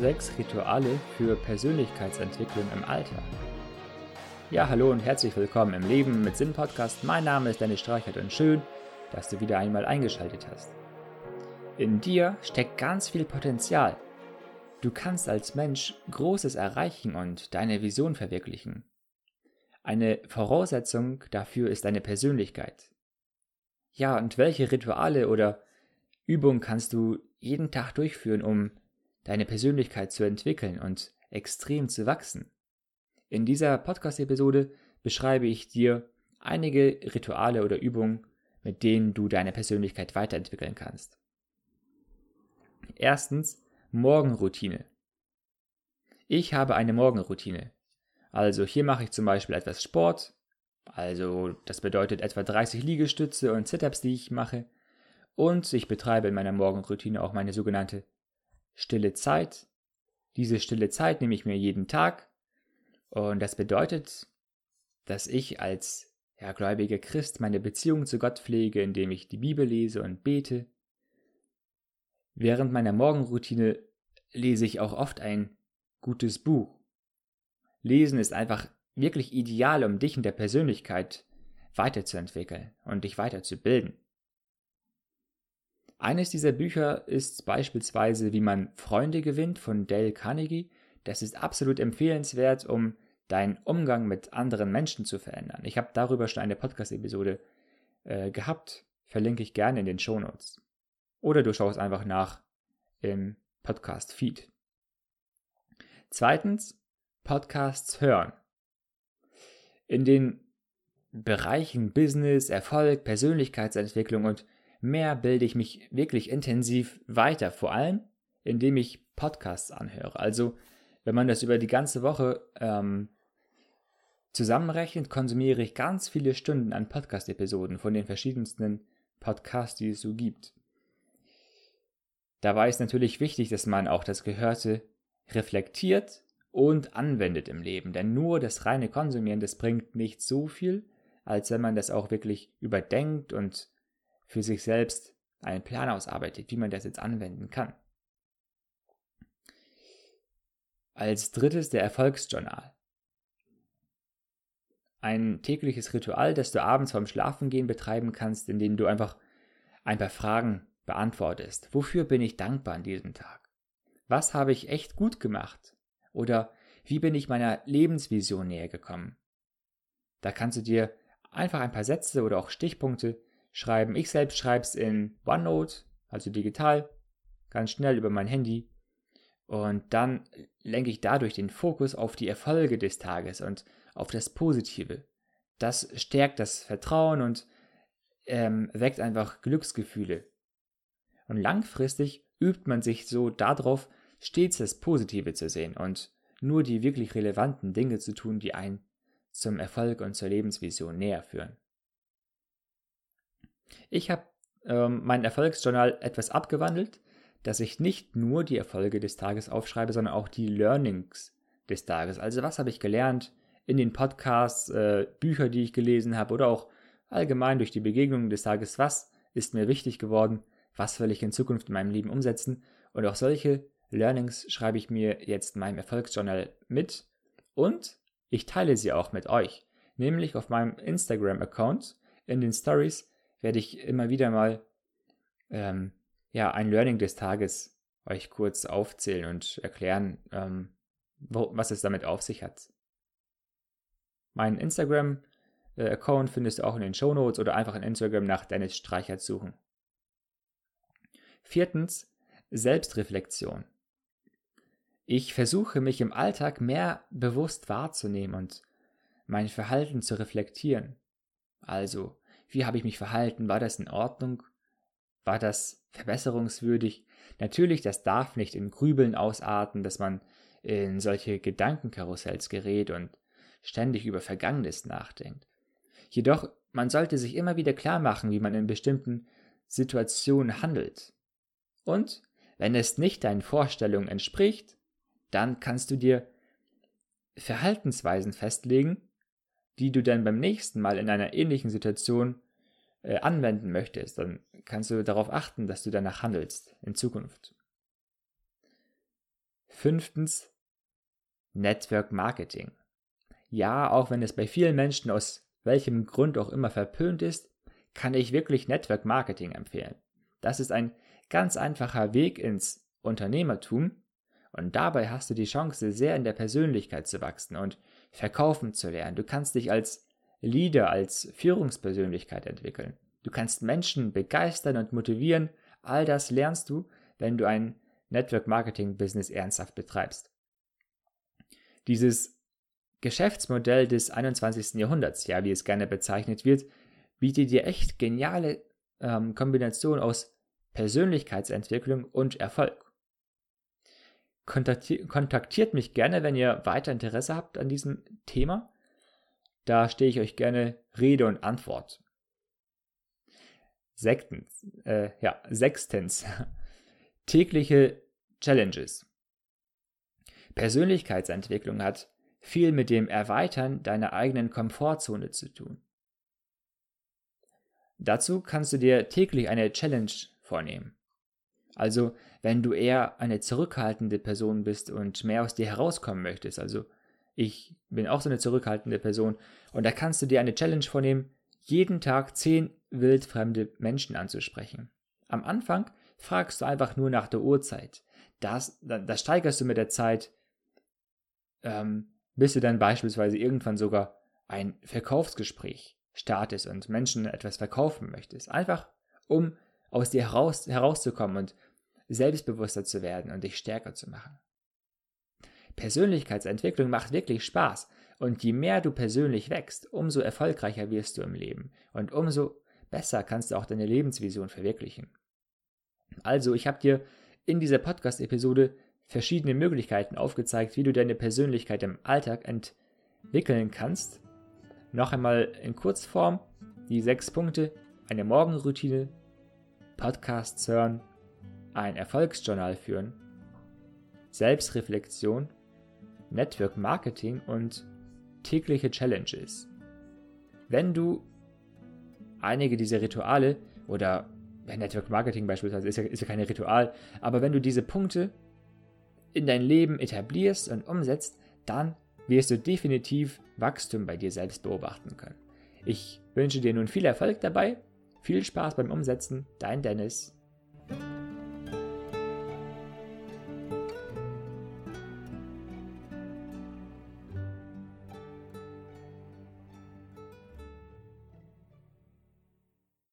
sechs Rituale für Persönlichkeitsentwicklung im Alltag. Ja, hallo und herzlich willkommen im Leben mit Sinn Podcast. Mein Name ist Dennis Streichert und schön, dass du wieder einmal eingeschaltet hast. In dir steckt ganz viel Potenzial. Du kannst als Mensch Großes erreichen und deine Vision verwirklichen. Eine Voraussetzung dafür ist deine Persönlichkeit. Ja, und welche Rituale oder Übungen kannst du jeden Tag durchführen, um deine Persönlichkeit zu entwickeln und extrem zu wachsen? In dieser Podcast-Episode beschreibe ich dir einige Rituale oder Übungen, mit denen du deine Persönlichkeit weiterentwickeln kannst. Erstens Morgenroutine. Ich habe eine Morgenroutine. Also hier mache ich zum Beispiel etwas Sport, also das bedeutet etwa 30 Liegestütze und Sit-ups, die ich mache. Und ich betreibe in meiner Morgenroutine auch meine sogenannte stille Zeit. Diese stille Zeit nehme ich mir jeden Tag. Und das bedeutet, dass ich als ja, gläubiger Christ meine Beziehung zu Gott pflege, indem ich die Bibel lese und bete. Während meiner Morgenroutine lese ich auch oft ein gutes Buch. Lesen ist einfach wirklich ideal, um dich in der Persönlichkeit weiterzuentwickeln und dich weiterzubilden. Eines dieser Bücher ist beispielsweise Wie man Freunde gewinnt von Dale Carnegie. Das ist absolut empfehlenswert, um deinen Umgang mit anderen Menschen zu verändern. Ich habe darüber schon eine Podcast-Episode äh, gehabt, verlinke ich gerne in den Show Notes. Oder du schaust einfach nach im Podcast-Feed. Zweitens, Podcasts hören. In den Bereichen Business, Erfolg, Persönlichkeitsentwicklung und mehr bilde ich mich wirklich intensiv weiter, vor allem indem ich Podcasts anhöre. Also wenn man das über die ganze Woche ähm, zusammenrechnet, konsumiere ich ganz viele Stunden an Podcast-Episoden von den verschiedensten Podcasts, die es so gibt. Dabei ist natürlich wichtig, dass man auch das Gehörte reflektiert und anwendet im Leben, denn nur das reine Konsumieren, das bringt nicht so viel, als wenn man das auch wirklich überdenkt und für sich selbst einen Plan ausarbeitet, wie man das jetzt anwenden kann. Als drittes der Erfolgsjournal. Ein tägliches Ritual, das du abends vorm Schlafengehen betreiben kannst, indem du einfach ein paar Fragen beantwortest. Wofür bin ich dankbar an diesem Tag? Was habe ich echt gut gemacht? Oder wie bin ich meiner Lebensvision näher gekommen? Da kannst du dir einfach ein paar Sätze oder auch Stichpunkte schreiben. Ich selbst schreibe es in OneNote, also digital, ganz schnell über mein Handy. Und dann lenke ich dadurch den Fokus auf die Erfolge des Tages und auf das Positive. Das stärkt das Vertrauen und ähm, weckt einfach Glücksgefühle. Und langfristig übt man sich so darauf, stets das Positive zu sehen und nur die wirklich relevanten Dinge zu tun, die einen zum Erfolg und zur Lebensvision näher führen. Ich habe ähm, mein Erfolgsjournal etwas abgewandelt, dass ich nicht nur die Erfolge des Tages aufschreibe, sondern auch die Learnings des Tages. Also was habe ich gelernt in den Podcasts, äh, Bücher, die ich gelesen habe oder auch allgemein durch die Begegnungen des Tages, was ist mir wichtig geworden, was will ich in Zukunft in meinem Leben umsetzen? Und auch solche Learnings schreibe ich mir jetzt in meinem Erfolgsjournal mit und ich teile sie auch mit euch, nämlich auf meinem Instagram-Account in den Stories werde ich immer wieder mal ähm, ja, ein Learning des Tages euch kurz aufzählen und erklären, ähm, wo, was es damit auf sich hat. Mein Instagram-Account findest du auch in den Show Notes oder einfach in Instagram nach Dennis Streichert suchen. Viertens, Selbstreflexion. Ich versuche mich im Alltag mehr bewusst wahrzunehmen und mein Verhalten zu reflektieren. Also, wie habe ich mich verhalten? War das in Ordnung? War das verbesserungswürdig? Natürlich, das darf nicht in Grübeln ausarten, dass man in solche Gedankenkarussells gerät und ständig über Vergangenes nachdenkt. Jedoch, man sollte sich immer wieder klar machen, wie man in bestimmten Situationen handelt. Und wenn es nicht deinen Vorstellungen entspricht, dann kannst du dir Verhaltensweisen festlegen, die du dann beim nächsten Mal in einer ähnlichen Situation äh, anwenden möchtest, dann kannst du darauf achten, dass du danach handelst in Zukunft. Fünftens, Network Marketing. Ja, auch wenn es bei vielen Menschen aus welchem Grund auch immer verpönt ist, kann ich wirklich Network Marketing empfehlen. Das ist ein ganz einfacher Weg ins Unternehmertum und dabei hast du die Chance, sehr in der Persönlichkeit zu wachsen und verkaufen zu lernen. Du kannst dich als Leader, als Führungspersönlichkeit entwickeln. Du kannst Menschen begeistern und motivieren. All das lernst du, wenn du ein Network Marketing Business ernsthaft betreibst. Dieses Geschäftsmodell des 21. Jahrhunderts, ja, wie es gerne bezeichnet wird, bietet dir echt geniale ähm, Kombination aus Persönlichkeitsentwicklung und Erfolg. Kontaktiert, kontaktiert mich gerne, wenn ihr weiter Interesse habt an diesem Thema. Da stehe ich euch gerne Rede und Antwort. Sektens, äh, ja, sechstens. Tägliche Challenges. Persönlichkeitsentwicklung hat viel mit dem Erweitern deiner eigenen Komfortzone zu tun. Dazu kannst du dir täglich eine Challenge vornehmen. Also, wenn du eher eine zurückhaltende Person bist und mehr aus dir herauskommen möchtest, also ich bin auch so eine zurückhaltende Person, und da kannst du dir eine Challenge vornehmen, jeden Tag zehn wildfremde Menschen anzusprechen. Am Anfang fragst du einfach nur nach der Uhrzeit. Das, das steigerst du mit der Zeit ähm, bis du dann beispielsweise irgendwann sogar ein Verkaufsgespräch startest und Menschen etwas verkaufen möchtest. Einfach um aus dir heraus, herauszukommen und selbstbewusster zu werden und dich stärker zu machen. Persönlichkeitsentwicklung macht wirklich Spaß und je mehr du persönlich wächst, umso erfolgreicher wirst du im Leben und umso besser kannst du auch deine Lebensvision verwirklichen. Also, ich habe dir in dieser Podcast-Episode verschiedene Möglichkeiten aufgezeigt, wie du deine Persönlichkeit im Alltag entwickeln kannst. Noch einmal in Kurzform die sechs Punkte, eine Morgenroutine, Podcasts hören, ein Erfolgsjournal führen, Selbstreflexion, Network Marketing und tägliche Challenges. Wenn du einige dieser Rituale oder Network Marketing beispielsweise ist ja, ist ja kein Ritual, aber wenn du diese Punkte in dein Leben etablierst und umsetzt, dann wirst du definitiv Wachstum bei dir selbst beobachten können. Ich wünsche dir nun viel Erfolg dabei, viel Spaß beim Umsetzen, dein Dennis.